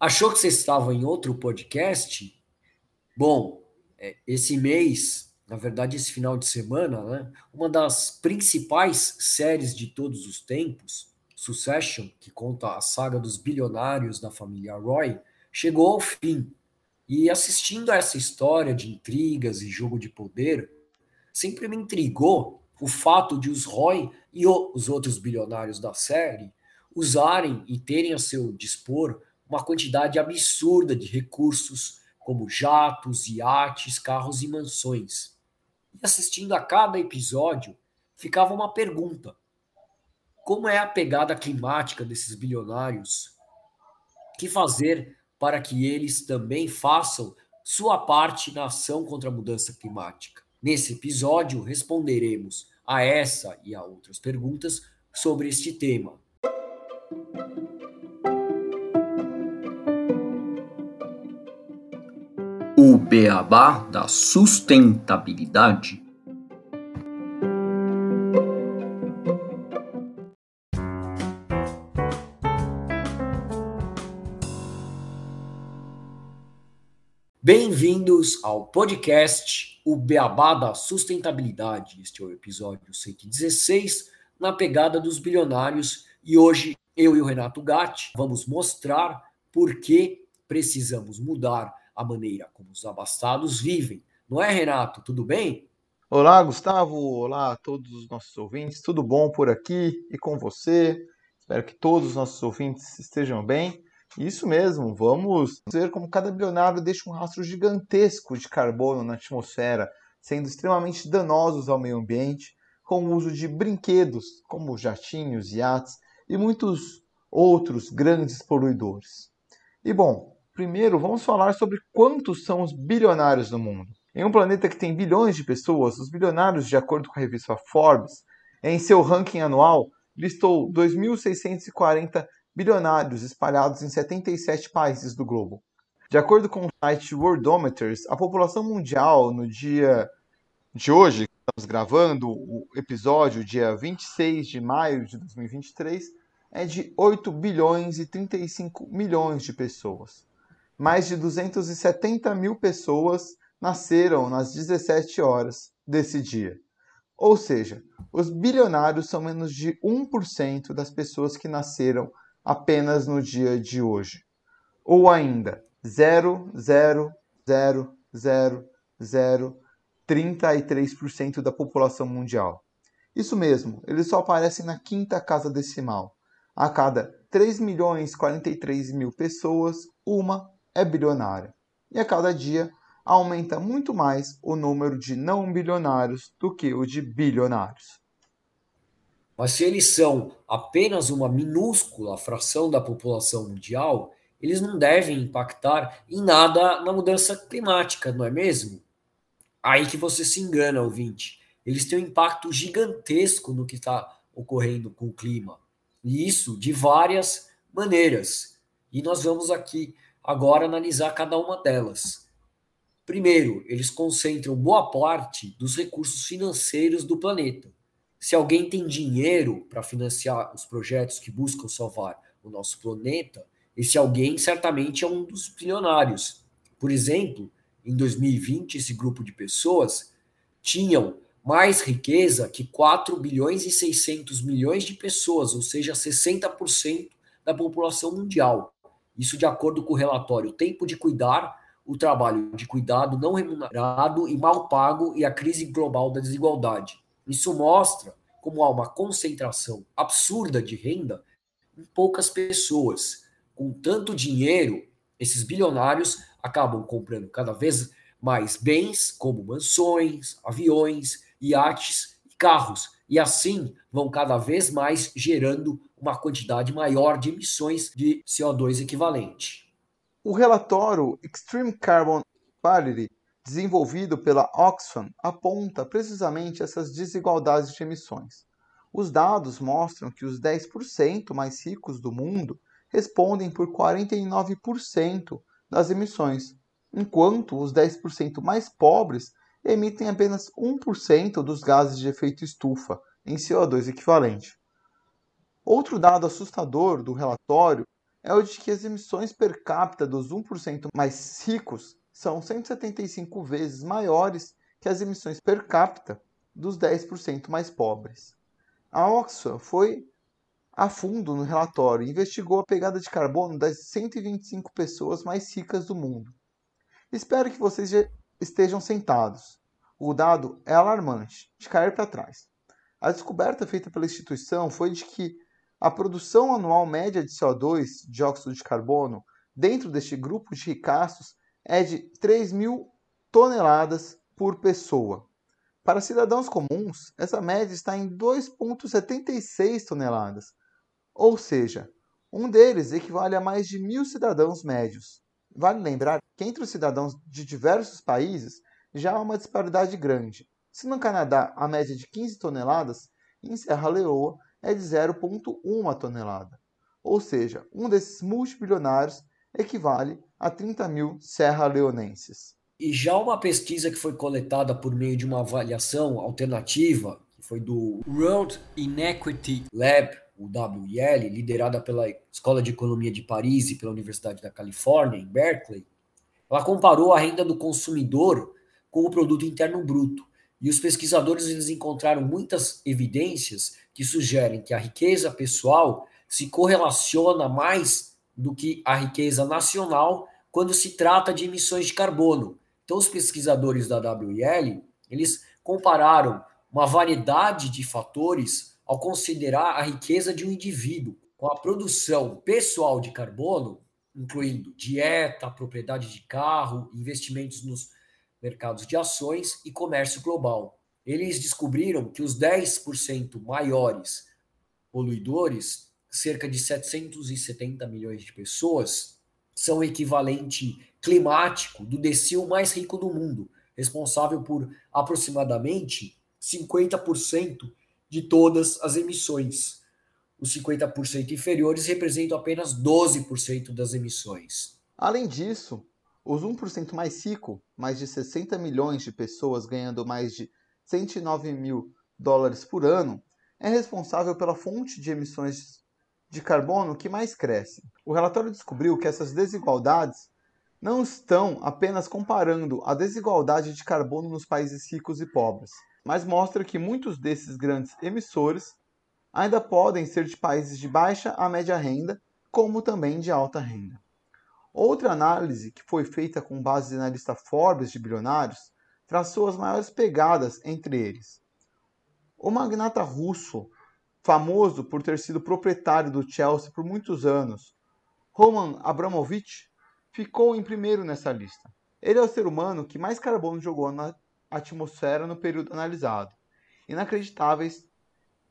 Achou que você estava em outro podcast? Bom, é, esse mês, na verdade, esse final de semana, né, uma das principais séries de todos os tempos, Succession, que conta a saga dos bilionários da família Roy, chegou ao fim. E assistindo a essa história de intrigas e jogo de poder, sempre me intrigou o fato de os Roy e os outros bilionários da série usarem e terem a seu dispor uma quantidade absurda de recursos, como jatos, iates, carros e mansões. E assistindo a cada episódio, ficava uma pergunta: como é a pegada climática desses bilionários? O que fazer para que eles também façam sua parte na ação contra a mudança climática. Nesse episódio, responderemos a essa e a outras perguntas sobre este tema. O beabá da sustentabilidade Bem-vindos ao podcast O Beabá da Sustentabilidade. Este é o episódio 116, na pegada dos bilionários. E hoje eu e o Renato Gatti vamos mostrar por que precisamos mudar a maneira como os abastados vivem. Não é, Renato? Tudo bem? Olá, Gustavo. Olá a todos os nossos ouvintes. Tudo bom por aqui e com você? Espero que todos os nossos ouvintes estejam bem. Isso mesmo, vamos ver como cada bilionário deixa um rastro gigantesco de carbono na atmosfera, sendo extremamente danosos ao meio ambiente, com o uso de brinquedos como jatinhos, iates e muitos outros grandes poluidores. E bom, primeiro vamos falar sobre quantos são os bilionários no mundo. Em um planeta que tem bilhões de pessoas, os bilionários, de acordo com a revista Forbes, em seu ranking anual, listou 2.640 bilionários espalhados em 77 países do globo. De acordo com o site Worldometers, a população mundial no dia de hoje, estamos gravando o episódio, dia 26 de maio de 2023, é de 8 bilhões e 35 milhões de pessoas. Mais de 270 mil pessoas nasceram nas 17 horas desse dia. Ou seja, os bilionários são menos de 1% das pessoas que nasceram apenas no dia de hoje. Ou ainda 0,00033% da população mundial. Isso mesmo, eles só aparecem na quinta casa decimal. A cada 3 milhões 43 mil pessoas, uma é bilionária. E a cada dia aumenta muito mais o número de não bilionários do que o de bilionários. Mas se eles são apenas uma minúscula fração da população mundial, eles não devem impactar em nada na mudança climática, não é mesmo? Aí que você se engana, ouvinte. Eles têm um impacto gigantesco no que está ocorrendo com o clima. E isso de várias maneiras. E nós vamos aqui agora analisar cada uma delas. Primeiro, eles concentram boa parte dos recursos financeiros do planeta. Se alguém tem dinheiro para financiar os projetos que buscam salvar o nosso planeta, esse alguém certamente é um dos bilionários. Por exemplo, em 2020, esse grupo de pessoas tinham mais riqueza que 4 bilhões e 600 milhões de pessoas, ou seja, 60% da população mundial. Isso de acordo com o relatório Tempo de Cuidar, o trabalho de cuidado não remunerado e mal pago e a crise global da desigualdade. Isso mostra como há uma concentração absurda de renda em poucas pessoas. Com tanto dinheiro, esses bilionários acabam comprando cada vez mais bens, como mansões, aviões, iates e carros, e assim vão cada vez mais gerando uma quantidade maior de emissões de CO2 equivalente. O relatório Extreme Carbon Parity desenvolvido pela Oxfam aponta precisamente essas desigualdades de emissões. Os dados mostram que os 10% mais ricos do mundo respondem por 49% das emissões, enquanto os 10% mais pobres emitem apenas 1% dos gases de efeito estufa em CO2 equivalente. Outro dado assustador do relatório é o de que as emissões per capita dos 1% mais ricos são 175 vezes maiores que as emissões per capita dos 10% mais pobres. A Oxfam foi a fundo no relatório e investigou a pegada de carbono das 125 pessoas mais ricas do mundo. Espero que vocês estejam sentados. O dado é alarmante, de cair para trás. A descoberta feita pela instituição foi de que a produção anual média de CO2, dióxido de carbono, dentro deste grupo de ricaços é de 3 mil toneladas por pessoa. Para cidadãos comuns, essa média está em 2,76 toneladas, ou seja, um deles equivale a mais de mil cidadãos médios. Vale lembrar que entre os cidadãos de diversos países já há uma disparidade grande. Se no Canadá a média é de 15 toneladas, em Serra Leoa é de 0,1 tonelada. Ou seja, um desses multibilionários equivale a 30 mil serra-leonenses. E já uma pesquisa que foi coletada por meio de uma avaliação alternativa, que foi do World Inequity Lab, o WIL, liderada pela Escola de Economia de Paris e pela Universidade da Califórnia, em Berkeley, ela comparou a renda do consumidor com o produto interno bruto. E os pesquisadores eles encontraram muitas evidências que sugerem que a riqueza pessoal se correlaciona mais do que a riqueza nacional quando se trata de emissões de carbono. Então os pesquisadores da WIL, eles compararam uma variedade de fatores ao considerar a riqueza de um indivíduo com a produção pessoal de carbono, incluindo dieta, propriedade de carro, investimentos nos mercados de ações e comércio global. Eles descobriram que os 10% maiores poluidores, cerca de 770 milhões de pessoas, são o equivalente climático do decil mais rico do mundo, responsável por aproximadamente 50% de todas as emissões. Os 50% inferiores representam apenas 12% das emissões. Além disso, os 1% mais rico, mais de 60 milhões de pessoas ganhando mais de 109 mil dólares por ano, é responsável pela fonte de emissões de carbono que mais cresce. O relatório descobriu que essas desigualdades não estão apenas comparando a desigualdade de carbono nos países ricos e pobres, mas mostra que muitos desses grandes emissores ainda podem ser de países de baixa a média renda, como também de alta renda. Outra análise que foi feita com base na lista Forbes de bilionários traçou as maiores pegadas entre eles. O magnata russo, famoso por ter sido proprietário do Chelsea por muitos anos, Roman Abramovich, ficou em primeiro nessa lista. Ele é o ser humano que mais carbono jogou na atmosfera no período analisado. Inacreditáveis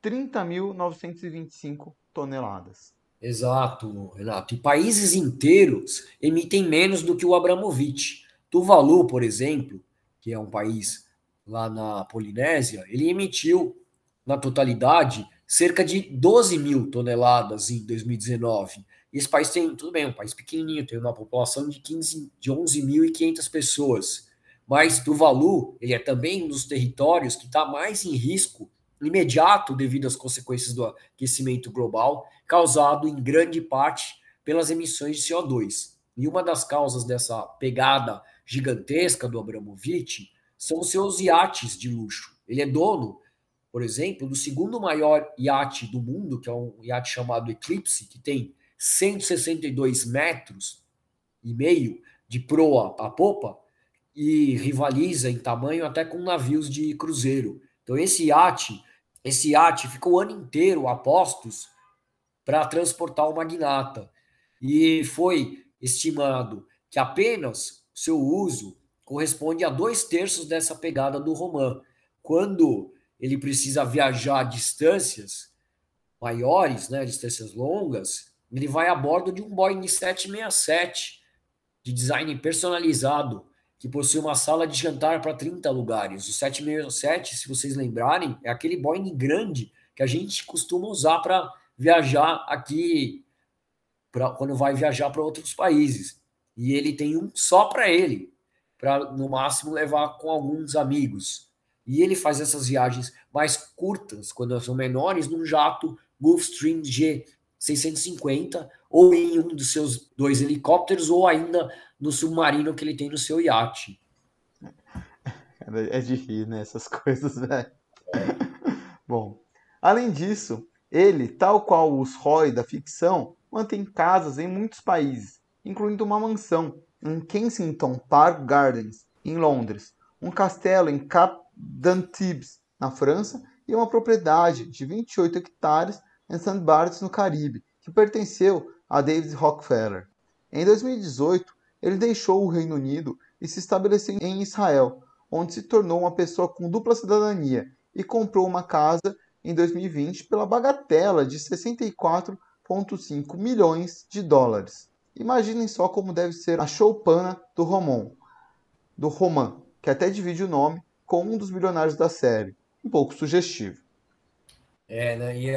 30.925 toneladas. Exato, Renato. E países inteiros emitem menos do que o Abramovich. Tuvalu, por exemplo, que é um país lá na Polinésia, ele emitiu, na totalidade, cerca de 12 mil toneladas em 2019. E esse país tem, tudo bem, um país pequenininho, tem uma população de, 15, de 11.500 pessoas. Mas Tuvalu, ele é também um dos territórios que está mais em risco imediato devido às consequências do aquecimento global, causado em grande parte pelas emissões de CO2. E uma das causas dessa pegada gigantesca do Abramovich são os seus iates de luxo. Ele é dono, por exemplo, do segundo maior iate do mundo, que é um iate chamado Eclipse, que tem 162 metros e meio de proa a popa, e rivaliza em tamanho até com navios de cruzeiro. Então esse iate, esse iate ficou o ano inteiro a postos para transportar o magnata e foi estimado que apenas seu uso corresponde a dois terços dessa pegada do Roman. Quando ele precisa viajar distâncias maiores, né, distâncias longas, ele vai a bordo de um Boeing 767 de design personalizado que possui uma sala de jantar para 30 lugares. O 767, se vocês lembrarem, é aquele Boeing grande que a gente costuma usar para viajar aqui, pra, quando vai viajar para outros países. E ele tem um só para ele, para no máximo levar com alguns amigos. E ele faz essas viagens mais curtas, quando são menores, num jato Gulfstream G650 ou em um dos seus dois helicópteros, ou ainda no submarino que ele tem no seu iate. É rir, né? Essas coisas, velho. Bom, além disso, ele, tal qual os Roy da ficção, mantém casas em muitos países, incluindo uma mansão em Kensington Park Gardens, em Londres, um castelo em Cap d'Antibes, na França, e uma propriedade de 28 hectares em St. Barts, no Caribe, que pertenceu a David Rockefeller. Em 2018, ele deixou o Reino Unido e se estabeleceu em Israel, onde se tornou uma pessoa com dupla cidadania e comprou uma casa em 2020 pela bagatela de 64,5 milhões de dólares. Imaginem só como deve ser a choupana do Romão, do Roman, que até divide o nome com um dos bilionários da série. Um pouco sugestivo. É, né? E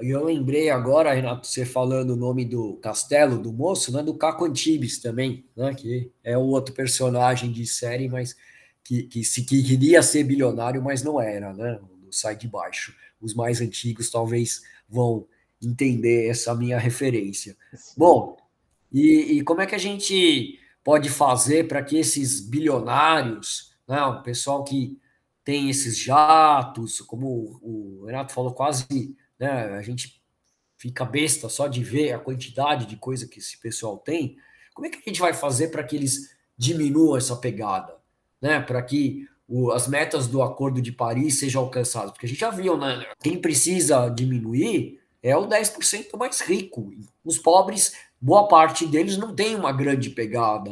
eu, eu lembrei agora, Renato, você falando o nome do castelo do moço, né? Do Caco Antibes também, né? Que é o outro personagem de série, mas que, que, se, que queria ser bilionário, mas não era, né? Sai de Baixo. Os mais antigos talvez vão entender essa minha referência. Sim. Bom, e, e, como é que a gente pode fazer para que esses bilionários, né, o pessoal que tem esses jatos, como o Renato falou, quase né, a gente fica besta só de ver a quantidade de coisa que esse pessoal tem. Como é que a gente vai fazer para que eles diminuam essa pegada? Né, para que o, as metas do Acordo de Paris sejam alcançadas? Porque a gente já viu, né? Quem precisa diminuir é o 10% mais rico. Os pobres, boa parte deles não tem uma grande pegada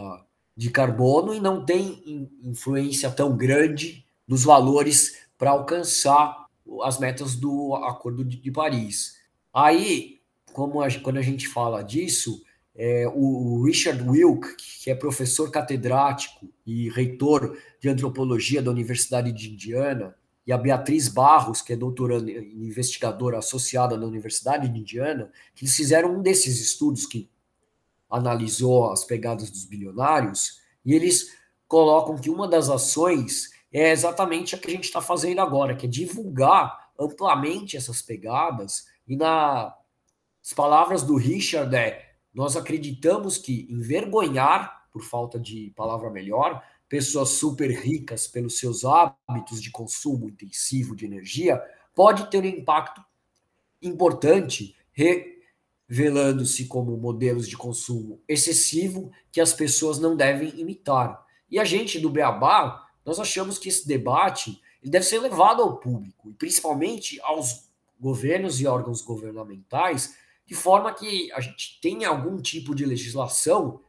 de carbono e não tem influência tão grande dos valores para alcançar as metas do Acordo de Paris. Aí, como a, quando a gente fala disso, é, o Richard Wilk, que é professor catedrático e reitor de antropologia da Universidade de Indiana, e a Beatriz Barros, que é doutoranda e investigadora associada na Universidade de Indiana, que eles fizeram um desses estudos que analisou as pegadas dos bilionários, e eles colocam que uma das ações é exatamente a que a gente está fazendo agora, que é divulgar amplamente essas pegadas. E nas palavras do Richard é: nós acreditamos que envergonhar, por falta de palavra melhor, pessoas super ricas pelos seus hábitos de consumo intensivo de energia pode ter um impacto importante, revelando-se como modelos de consumo excessivo que as pessoas não devem imitar. E a gente do Beabá nós achamos que esse debate ele deve ser levado ao público, e principalmente aos governos e órgãos governamentais, de forma que a gente tenha algum tipo de legislação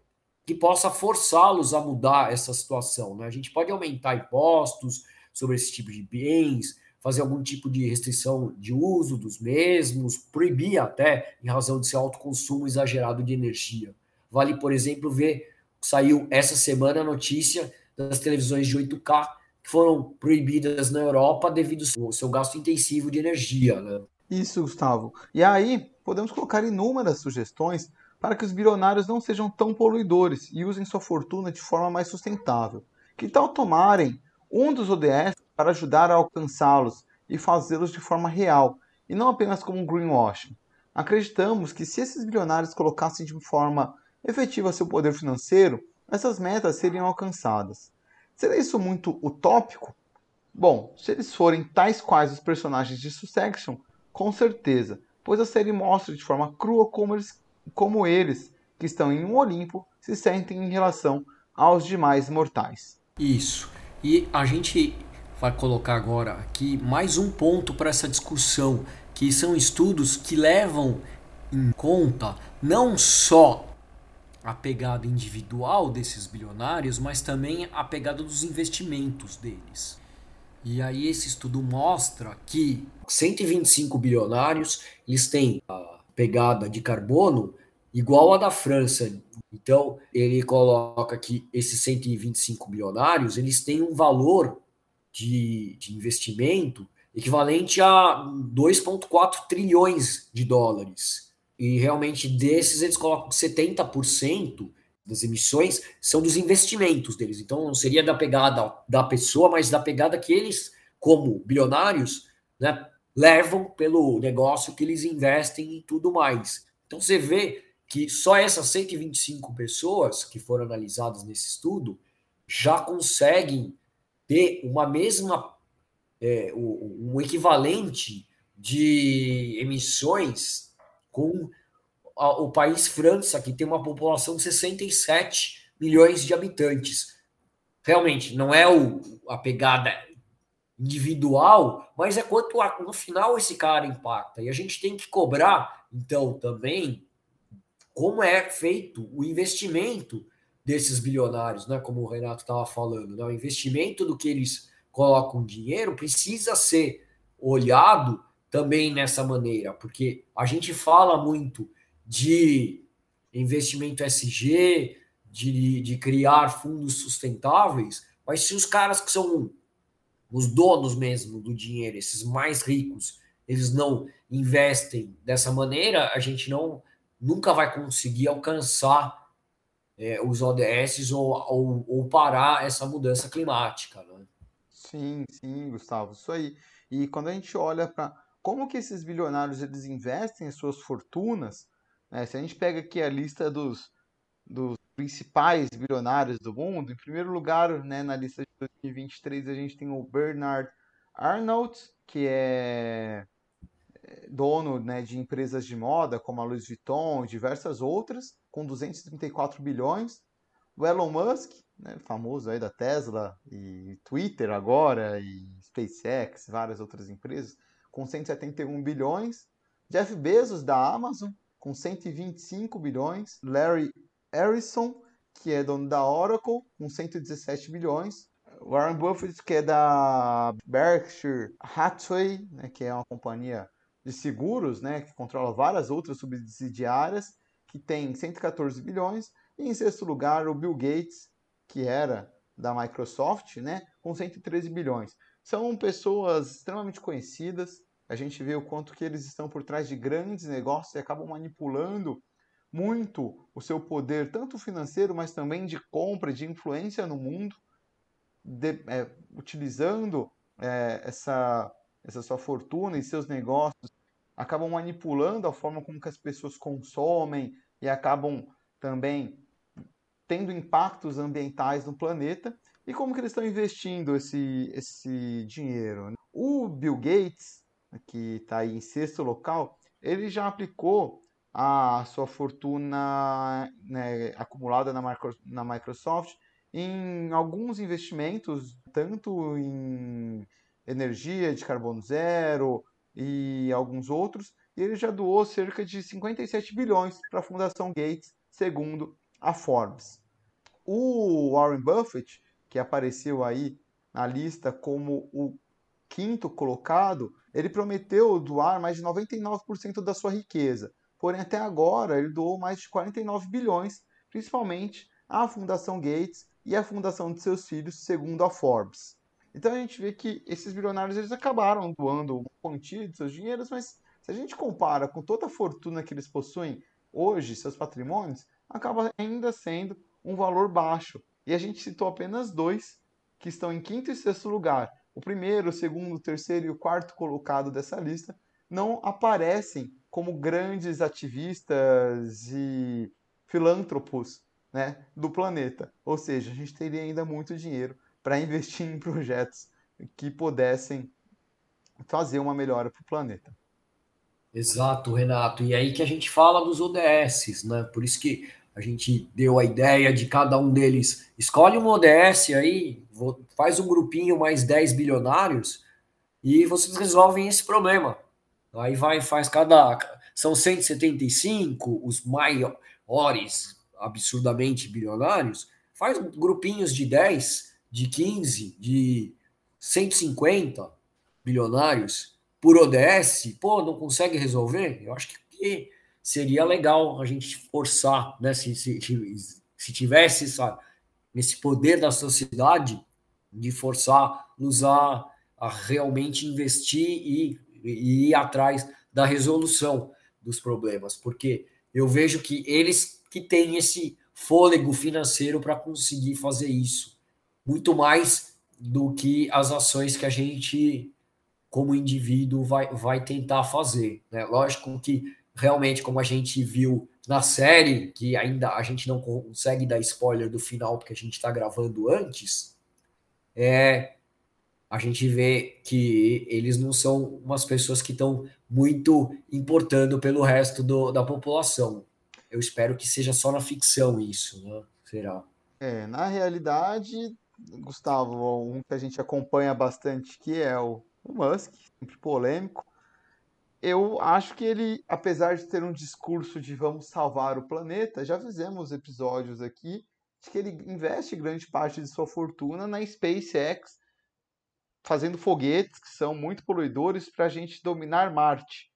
que possa forçá-los a mudar essa situação. Né? A gente pode aumentar impostos sobre esse tipo de bens, fazer algum tipo de restrição de uso dos mesmos, proibir até em razão de seu alto consumo exagerado de energia. Vale, por exemplo, ver, saiu essa semana a notícia das televisões de 8K que foram proibidas na Europa devido ao seu gasto intensivo de energia. Né? Isso, Gustavo. E aí, podemos colocar inúmeras sugestões para que os bilionários não sejam tão poluidores e usem sua fortuna de forma mais sustentável. Que tal tomarem um dos ODS para ajudar a alcançá-los e fazê-los de forma real, e não apenas como um greenwashing? Acreditamos que se esses bilionários colocassem de forma efetiva seu poder financeiro, essas metas seriam alcançadas. Será isso muito utópico? Bom, se eles forem tais quais os personagens de Succession, com certeza, pois a série mostra de forma crua como eles, como eles que estão em um Olimpo, se sentem em relação aos demais mortais. Isso. E a gente vai colocar agora aqui mais um ponto para essa discussão, que são estudos que levam em conta não só a pegada individual desses bilionários, mas também a pegada dos investimentos deles. E aí esse estudo mostra que 125 bilionários, eles têm a pegada de carbono igual a da França. Então, ele coloca que esses 125 bilionários, eles têm um valor de, de investimento equivalente a 2,4 trilhões de dólares. E realmente desses eles colocam 70% das emissões são dos investimentos deles. Então não seria da pegada da pessoa, mas da pegada que eles, como bilionários, né, levam pelo negócio que eles investem e tudo mais. Então você vê que só essas 125 pessoas que foram analisadas nesse estudo já conseguem ter uma mesma, é, um equivalente de emissões com o país França, que tem uma população de 67 milhões de habitantes. Realmente, não é o, a pegada individual, mas é quanto no final esse cara impacta. E a gente tem que cobrar, então, também como é feito o investimento desses bilionários, né? Como o Renato estava falando, né? o investimento do que eles colocam dinheiro precisa ser olhado também nessa maneira, porque a gente fala muito de investimento SG, de, de criar fundos sustentáveis, mas se os caras que são os donos mesmo do dinheiro, esses mais ricos, eles não investem dessa maneira, a gente não nunca vai conseguir alcançar é, os ODS ou, ou, ou, parar essa mudança climática. Né? Sim, sim, Gustavo, isso aí. E quando a gente olha para como que esses bilionários eles investem as suas fortunas, né? se a gente pega aqui a lista dos, dos principais bilionários do mundo, em primeiro lugar, né, na lista de 2023, a gente tem o Bernard Arnault, que é, é dono né, de empresas de moda como a Louis Vuitton e diversas outras, com 234 bilhões. O Elon Musk, né, famoso aí da Tesla e Twitter agora, e SpaceX, várias outras empresas, com 171 bilhões. Jeff Bezos, da Amazon, com 125 bilhões. Larry Ellison, que é dono da Oracle, com 117 bilhões. Warren Buffett, que é da Berkshire Hathaway, né, que é uma companhia de seguros, né, que controla várias outras subsidiárias, que tem 114 bilhões. E em sexto lugar, o Bill Gates, que era da Microsoft, né, com 113 bilhões. São pessoas extremamente conhecidas. A gente vê o quanto que eles estão por trás de grandes negócios e acabam manipulando muito o seu poder, tanto financeiro, mas também de compra, de influência no mundo, de, é, utilizando é, essa, essa sua fortuna e seus negócios, acabam manipulando a forma como que as pessoas consomem e acabam também tendo impactos ambientais no planeta e como que eles estão investindo esse, esse dinheiro. Né? O Bill Gates, que está em sexto local, ele já aplicou a sua fortuna né, acumulada na, na Microsoft em alguns investimentos, tanto em energia de carbono zero e alguns outros, e ele já doou cerca de 57 bilhões para a Fundação Gates, segundo a Forbes. O Warren Buffett, que apareceu aí na lista como o quinto colocado, ele prometeu doar mais de 99% da sua riqueza. Porém, até agora, ele doou mais de 49 bilhões, principalmente à Fundação Gates e à fundação de seus filhos, segundo a Forbes. Então a gente vê que esses bilionários eles acabaram doando uma quantia de seus dinheiros, mas se a gente compara com toda a fortuna que eles possuem hoje, seus patrimônios, acaba ainda sendo um valor baixo. E a gente citou apenas dois que estão em quinto e sexto lugar. O primeiro, o segundo, o terceiro e o quarto colocado dessa lista não aparecem como grandes ativistas e filântropos né, do planeta. Ou seja, a gente teria ainda muito dinheiro para investir em projetos que pudessem fazer uma melhora para o planeta. Exato, Renato. E aí que a gente fala dos ODS, né? Por isso que a gente deu a ideia de cada um deles. Escolhe um ODS aí, faz um grupinho mais 10 bilionários e vocês resolvem esse problema. Aí vai, faz cada. São 175 os maiores, absurdamente bilionários. Faz grupinhos de 10, de 15, de 150 bilionários por ODS. Pô, não consegue resolver? Eu acho que seria legal a gente forçar, né? Se, se, se tivesse esse poder da sociedade de forçar-nos a, a realmente investir e e ir atrás da resolução dos problemas, porque eu vejo que eles que têm esse fôlego financeiro para conseguir fazer isso, muito mais do que as ações que a gente, como indivíduo, vai, vai tentar fazer. Né? Lógico que realmente, como a gente viu na série, que ainda a gente não consegue dar spoiler do final porque a gente está gravando antes, é, a gente vê que eles não são umas pessoas que estão muito importando pelo resto do, da população. Eu espero que seja só na ficção isso, né? Será? É, na realidade, Gustavo, um que a gente acompanha bastante que é o, o Musk, sempre polêmico. Eu acho que ele, apesar de ter um discurso de vamos salvar o planeta, já fizemos episódios aqui de que ele investe grande parte de sua fortuna na SpaceX, fazendo foguetes que são muito poluidores para a gente dominar Marte.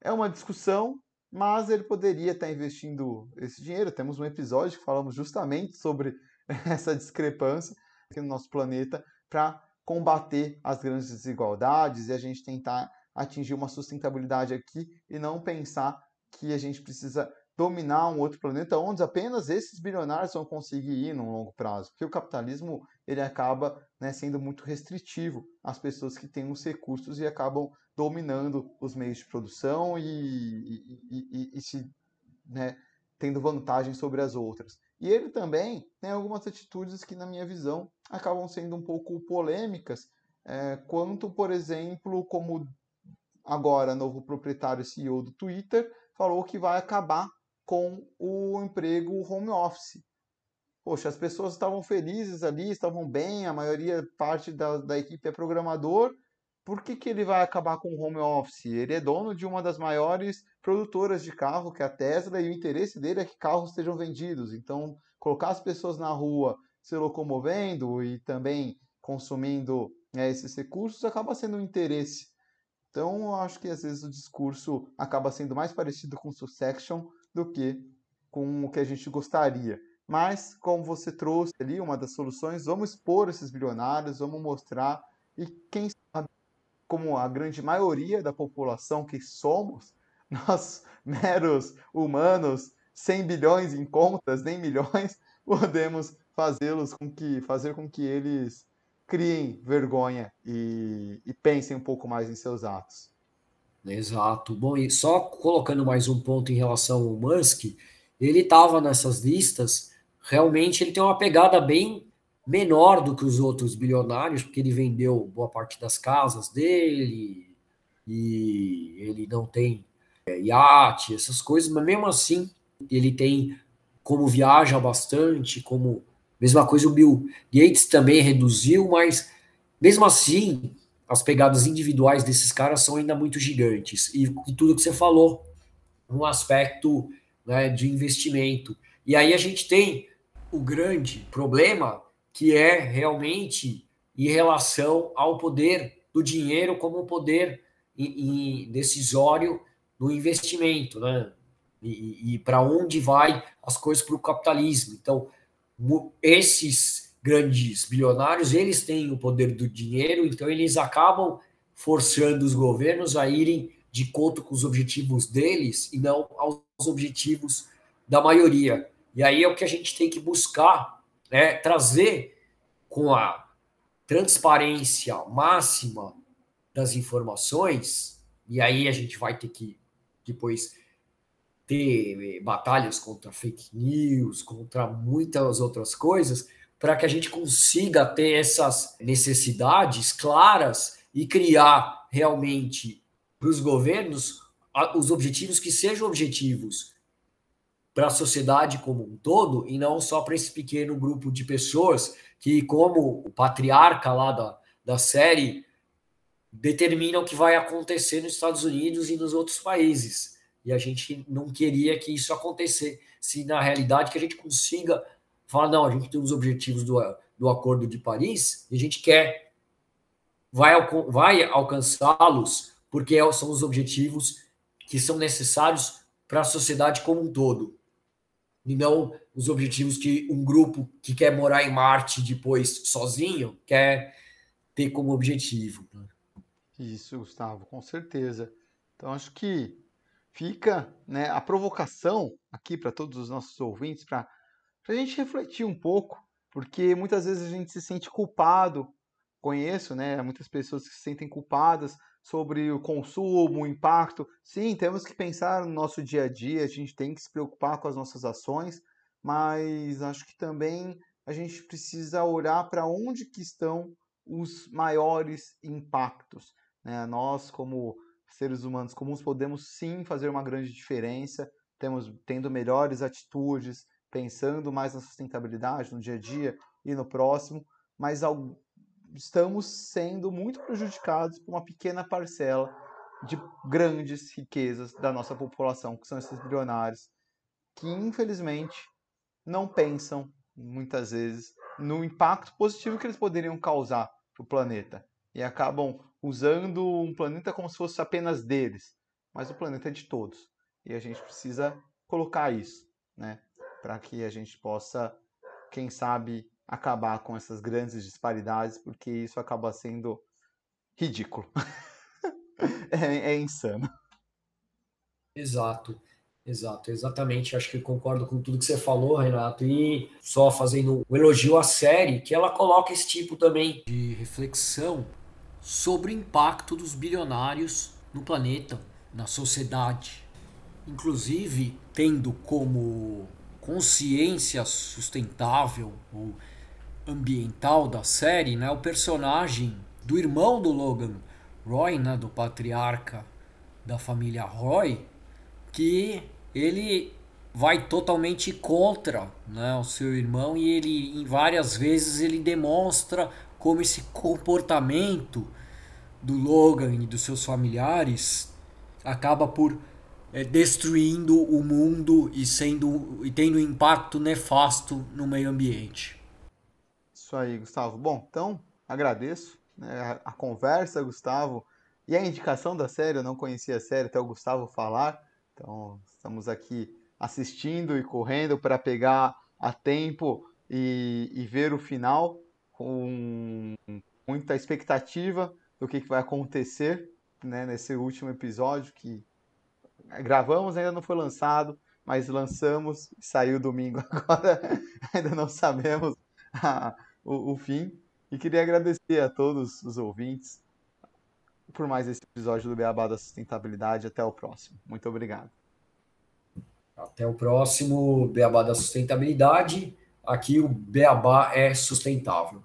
É uma discussão, mas ele poderia estar investindo esse dinheiro. Temos um episódio que falamos justamente sobre essa discrepância aqui no nosso planeta para combater as grandes desigualdades e a gente tentar atingir uma sustentabilidade aqui e não pensar que a gente precisa dominar um outro planeta onde apenas esses bilionários vão conseguir ir no longo prazo, porque o capitalismo ele acaba né, sendo muito restritivo às pessoas que têm os recursos e acabam dominando os meios de produção e, e, e, e se né, tendo vantagem sobre as outras. E ele também tem algumas atitudes que, na minha visão, acabam sendo um pouco polêmicas, é, quanto, por exemplo, como agora novo proprietário CEO do Twitter falou que vai acabar com o emprego home office. Poxa, as pessoas estavam felizes ali, estavam bem, a maioria, parte da, da equipe é programador. Por que, que ele vai acabar com o home office? Ele é dono de uma das maiores produtoras de carro, que é a Tesla, e o interesse dele é que carros sejam vendidos. Então, colocar as pessoas na rua se locomovendo e também consumindo né, esses recursos acaba sendo um interesse. Então, eu acho que às vezes o discurso acaba sendo mais parecido com Succession do que com o que a gente gostaria. Mas, como você trouxe ali uma das soluções, vamos expor esses bilionários, vamos mostrar, e quem sabe, como a grande maioria da população que somos, nós, meros humanos, 100 bilhões em contas, nem milhões, podemos fazê-los com que, fazer com que eles criem vergonha e, e pensem um pouco mais em seus atos. Exato. Bom, e só colocando mais um ponto em relação ao Musk, ele estava nessas listas, realmente ele tem uma pegada bem menor do que os outros bilionários, porque ele vendeu boa parte das casas dele e ele não tem é, iate, essas coisas, mas mesmo assim ele tem como viaja bastante, como mesma coisa o Bill Gates também reduziu, mas mesmo assim as pegadas individuais desses caras são ainda muito gigantes. E, e tudo que você falou, um aspecto né, de investimento. E aí a gente tem o grande problema que é realmente em relação ao poder do dinheiro como poder decisório no investimento, né? E, e para onde vai as coisas para o capitalismo. Então, esses grandes bilionários, eles têm o poder do dinheiro, então eles acabam forçando os governos a irem de conta com os objetivos deles e não aos objetivos da maioria. E aí é o que a gente tem que buscar, né, trazer com a transparência máxima das informações, e aí a gente vai ter que depois ter batalhas contra fake news, contra muitas outras coisas, para que a gente consiga ter essas necessidades claras e criar realmente para os governos os objetivos que sejam objetivos para a sociedade como um todo e não só para esse pequeno grupo de pessoas que, como o patriarca lá da, da série, determinam o que vai acontecer nos Estados Unidos e nos outros países. E a gente não queria que isso acontecesse, se na realidade que a gente consiga fala, não, a gente tem os objetivos do, do Acordo de Paris e a gente quer, vai, vai alcançá-los porque é, são os objetivos que são necessários para a sociedade como um todo. E não os objetivos que um grupo que quer morar em Marte depois sozinho quer ter como objetivo. Isso, Gustavo, com certeza. Então acho que fica né, a provocação aqui para todos os nossos ouvintes para para a gente refletir um pouco, porque muitas vezes a gente se sente culpado. Conheço, né, muitas pessoas que se sentem culpadas sobre o consumo, o impacto. Sim, temos que pensar no nosso dia a dia, a gente tem que se preocupar com as nossas ações, mas acho que também a gente precisa olhar para onde que estão os maiores impactos. Né? Nós, como seres humanos comuns, podemos sim fazer uma grande diferença, temos tendo melhores atitudes, pensando mais na sustentabilidade no dia a dia e no próximo, mas estamos sendo muito prejudicados por uma pequena parcela de grandes riquezas da nossa população, que são esses bilionários, que infelizmente não pensam muitas vezes no impacto positivo que eles poderiam causar para o planeta e acabam usando um planeta como se fosse apenas deles, mas o planeta é de todos e a gente precisa colocar isso, né? Para que a gente possa, quem sabe, acabar com essas grandes disparidades, porque isso acaba sendo ridículo. é, é insano. Exato. Exato, exatamente. Acho que concordo com tudo que você falou, Renato. E só fazendo um elogio à série, que ela coloca esse tipo também de reflexão sobre o impacto dos bilionários no planeta, na sociedade. Inclusive, tendo como consciência sustentável ou ambiental da série, né, o personagem do irmão do Logan, Roy, né, do patriarca da família Roy, que ele vai totalmente contra né, o seu irmão e ele em várias vezes ele demonstra como esse comportamento do Logan e dos seus familiares acaba por é, destruindo o mundo e sendo e tendo um impacto nefasto no meio ambiente. Isso aí, Gustavo. Bom, então agradeço né, a, conversa, Gustavo, e a indicação da série. Eu não conhecia a série até o Gustavo falar, então estamos aqui assistindo e correndo para pegar a tempo e, e ver o final com muita expectativa do que, que vai acontecer né, nesse último episódio que gravamos, ainda não foi lançado, mas lançamos, saiu domingo agora, ainda não sabemos a, o, o fim. E queria agradecer a todos os ouvintes por mais esse episódio do Beabá da Sustentabilidade. Até o próximo. Muito obrigado. Até o próximo Beabá da Sustentabilidade. Aqui o Beabá é sustentável.